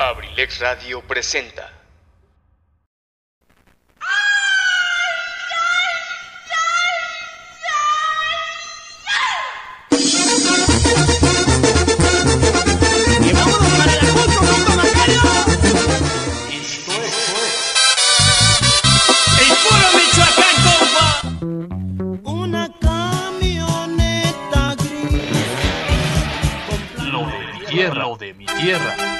Abrilex Radio presenta. Y vámonos para el Acucho, Junto Macario. Esto es el puro Michoacán, compa. Una camioneta gris. Lo de mi tierra, lo de mi tierra.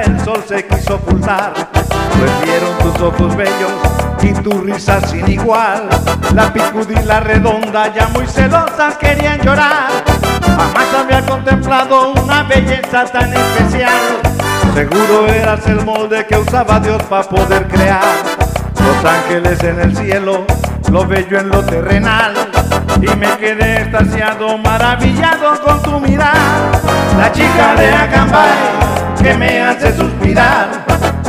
El sol se quiso ocultar. Pues vieron tus ojos bellos y tu risa sin igual. La picudila redonda ya muy celosas querían llorar. Jamás había contemplado una belleza tan especial. Seguro eras el molde que usaba Dios para poder crear. Los ángeles en el cielo, lo bello en lo terrenal. Y me quedé extasiado, maravillado con tu mirar. La chica de Acambay que me hace suspirar,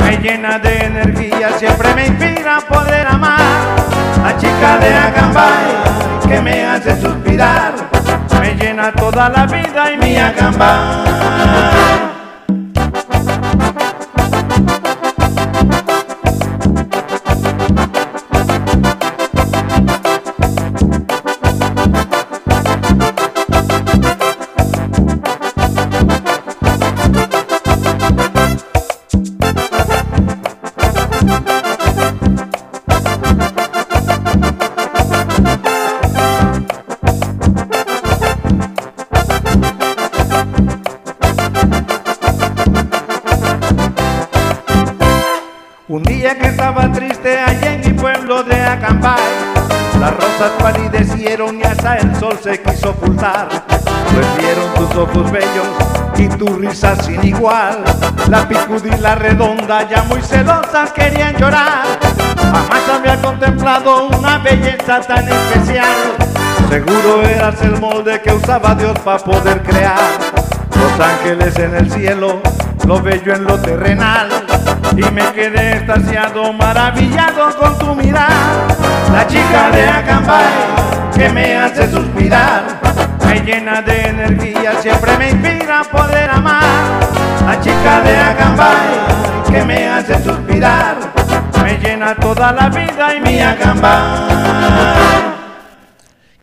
me llena de energía, siempre me inspira poder amar. La chica de Acambay que me hace suspirar, me llena toda la vida y mi Acambay. Que estaba triste allá en mi pueblo de Acambay, las rosas palidecieron y hasta el sol se quiso ocultar. Pues vieron tus ojos bellos y tu risa sin igual. La picudila redonda ya muy celosas querían llorar. Jamás había contemplado una belleza tan especial. Seguro eras el molde que usaba Dios para poder crear. Los ángeles en el cielo, lo bello en lo terrenal. Y me quedé extasiado, maravillado con tu mirar. La chica de Acambay que me hace suspirar, me llena de energía, siempre me inspira poder amar. La chica de Acambay que me hace suspirar, me llena toda la vida y mi Acambay.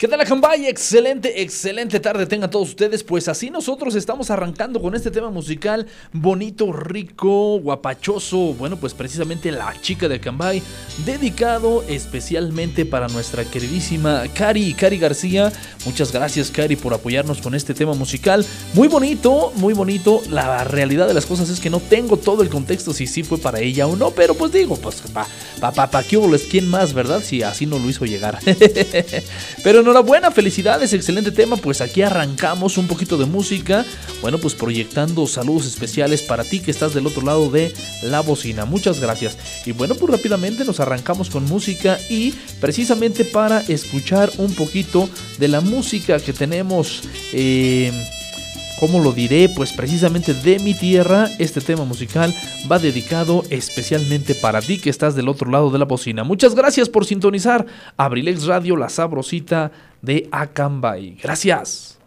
¿Qué tal, Acambay? Excelente, excelente tarde tengan todos ustedes. Pues así nosotros estamos arrancando con este tema musical bonito, rico, guapachoso. Bueno, pues precisamente la chica de Acambay, dedicado especialmente para nuestra queridísima Cari, Cari García. Muchas gracias, Cari, por apoyarnos con este tema musical. Muy bonito, muy bonito. La realidad de las cosas es que no tengo todo el contexto si sí fue para ella o no, pero pues digo, pues pa, pa, pa, pa. ¿Quién más, verdad? Si así no lo hizo llegar. pero no enhorabuena, felicidades, excelente tema. Pues aquí arrancamos un poquito de música. Bueno, pues proyectando saludos especiales para ti que estás del otro lado de la bocina. Muchas gracias. Y bueno, pues rápidamente nos arrancamos con música y precisamente para escuchar un poquito de la música que tenemos. Eh, ¿Cómo lo diré? Pues precisamente de mi tierra, este tema musical va dedicado especialmente para ti que estás del otro lado de la bocina. Muchas gracias por sintonizar Abrilex Radio, la sabrosita de Acambay. Gracias.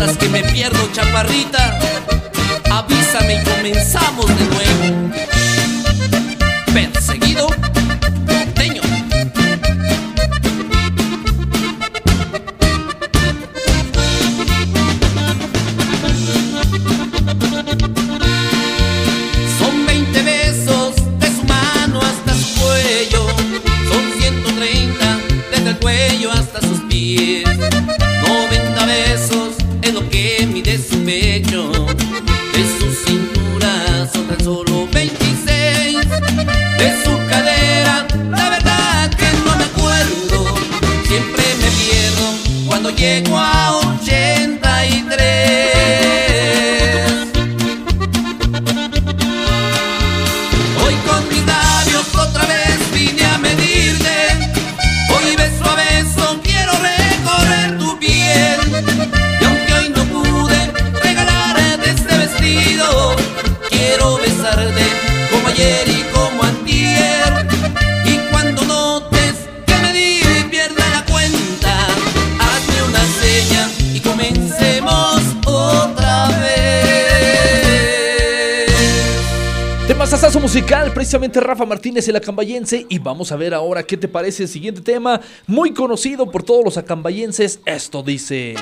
Notas que me pierdo, chaparrita. Avísame y comenzamos Temazazazo musical, precisamente Rafa Martínez, el acambayense. Y vamos a ver ahora qué te parece el siguiente tema, muy conocido por todos los acambayenses. Esto dice.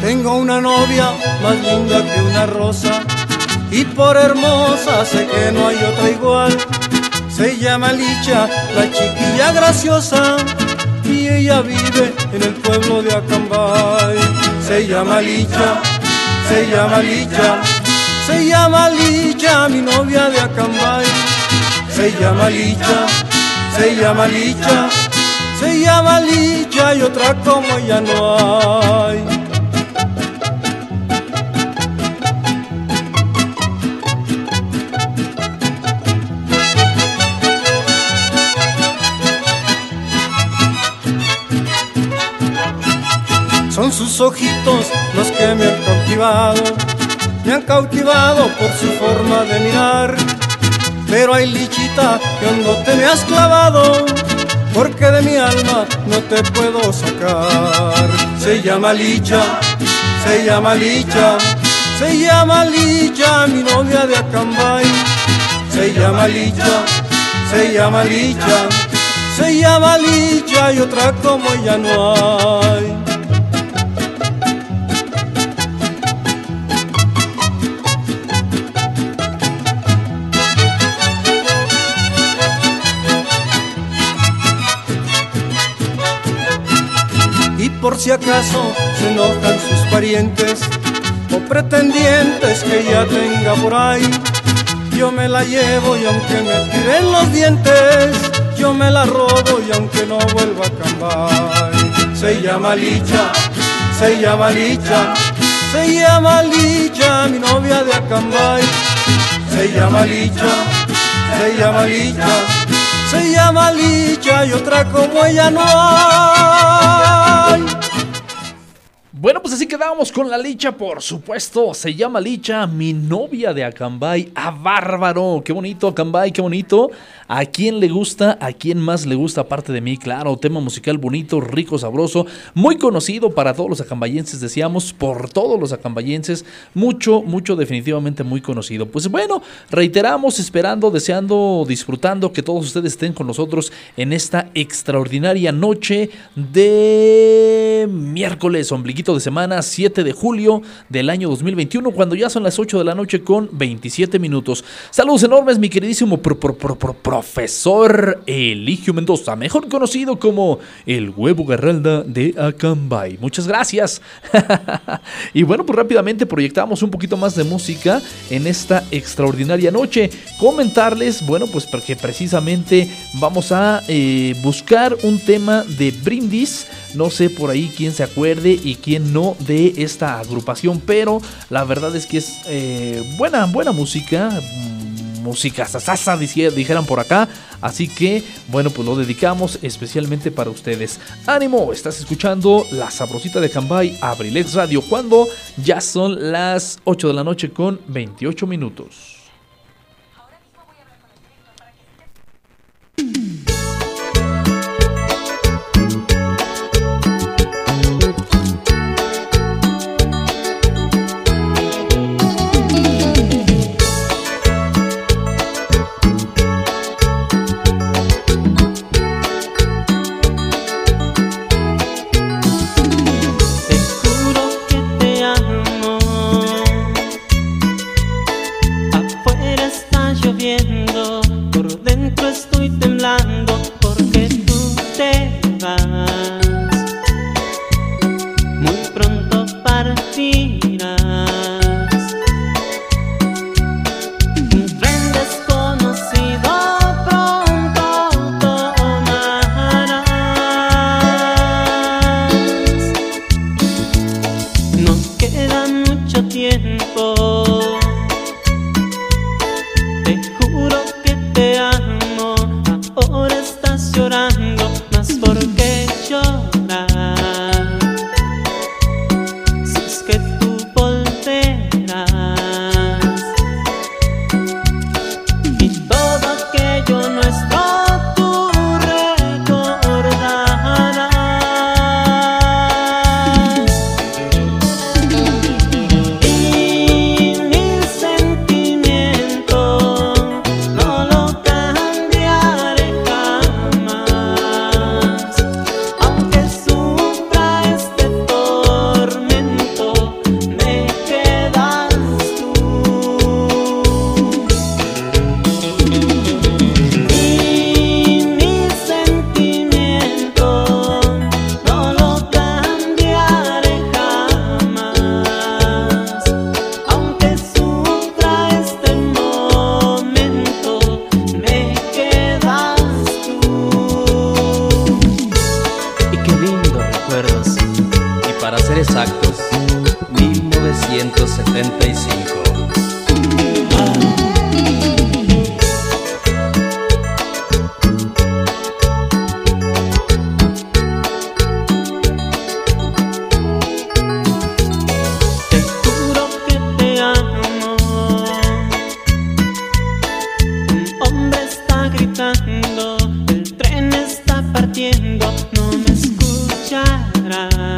Tengo una novia más linda que una rosa y por hermosa sé que no hay otra igual. Se llama Licha, la chiquilla graciosa y ella vive en el pueblo de Acambay. Se llama Licha, se llama Licha, se llama Licha, mi novia de Acambay. Se llama Licha, se llama Licha, se llama Licha y otra como ella no hay. Son sus ojitos los que me han cautivado, me han cautivado por su forma de mirar. Pero hay lichita que hondo te me has clavado, porque de mi alma no te puedo sacar. Se llama Licha, se llama Licha, se llama Licha, mi novia de Acambay. Se llama Licha, se llama Licha, se llama Licha y otra como ella no hay. Si acaso se enojan sus parientes o pretendientes que ella tenga por ahí, yo me la llevo y aunque me tiren los dientes, yo me la robo y aunque no vuelva a cambiar. Se llama Licha, se llama Licha, se llama Licha, mi novia de Acambay. Se llama Licha, se llama Licha, se llama Licha y otra como ella no hay. Bueno, pues así quedábamos con la Licha, por supuesto. Se llama Licha, mi novia de Acambay. ¡Ah, bárbaro! ¡Qué bonito, Acambay! ¡Qué bonito! ¿A quién le gusta? ¿A quién más le gusta aparte de mí? Claro, tema musical bonito, rico, sabroso. Muy conocido para todos los acambayenses, decíamos, por todos los acambayenses. Mucho, mucho, definitivamente muy conocido. Pues bueno, reiteramos, esperando, deseando, disfrutando que todos ustedes estén con nosotros en esta extraordinaria noche de miércoles, ombliguito de semana, 7 de julio del año 2021, cuando ya son las 8 de la noche con 27 minutos. Saludos enormes, mi queridísimo pro- pro- pro- pro- profesor Eligio Mendoza, mejor conocido como el huevo garralda de Acambay. Muchas gracias. y bueno, pues rápidamente proyectamos un poquito más de música en esta extraordinaria noche. Comentarles, bueno, pues porque precisamente vamos a eh, buscar un tema de brindis. No sé por ahí quién se acuerde y quién no de esta agrupación, pero la verdad es que es eh, buena, buena música. mm, música sasasa, dijeran por acá. Así que, bueno, pues lo dedicamos especialmente para ustedes. Ánimo, estás escuchando La Sabrosita de Cambay, Abrilex Radio, cuando ya son las 8 de la noche con 28 minutos. lloviendo. Actos mil novecientos setenta y cinco. Te juro que te amo. Un hombre está gritando, el tren está partiendo, no me escuchará.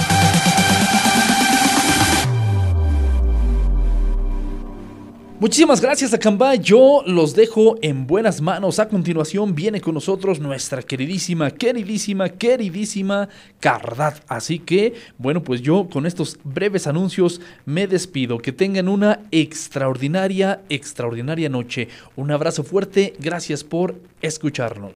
Muchísimas gracias Acambay, yo los dejo en buenas manos. A continuación viene con nosotros nuestra queridísima, queridísima, queridísima Cardat. Así que, bueno, pues yo con estos breves anuncios me despido. Que tengan una extraordinaria, extraordinaria noche. Un abrazo fuerte, gracias por escucharnos.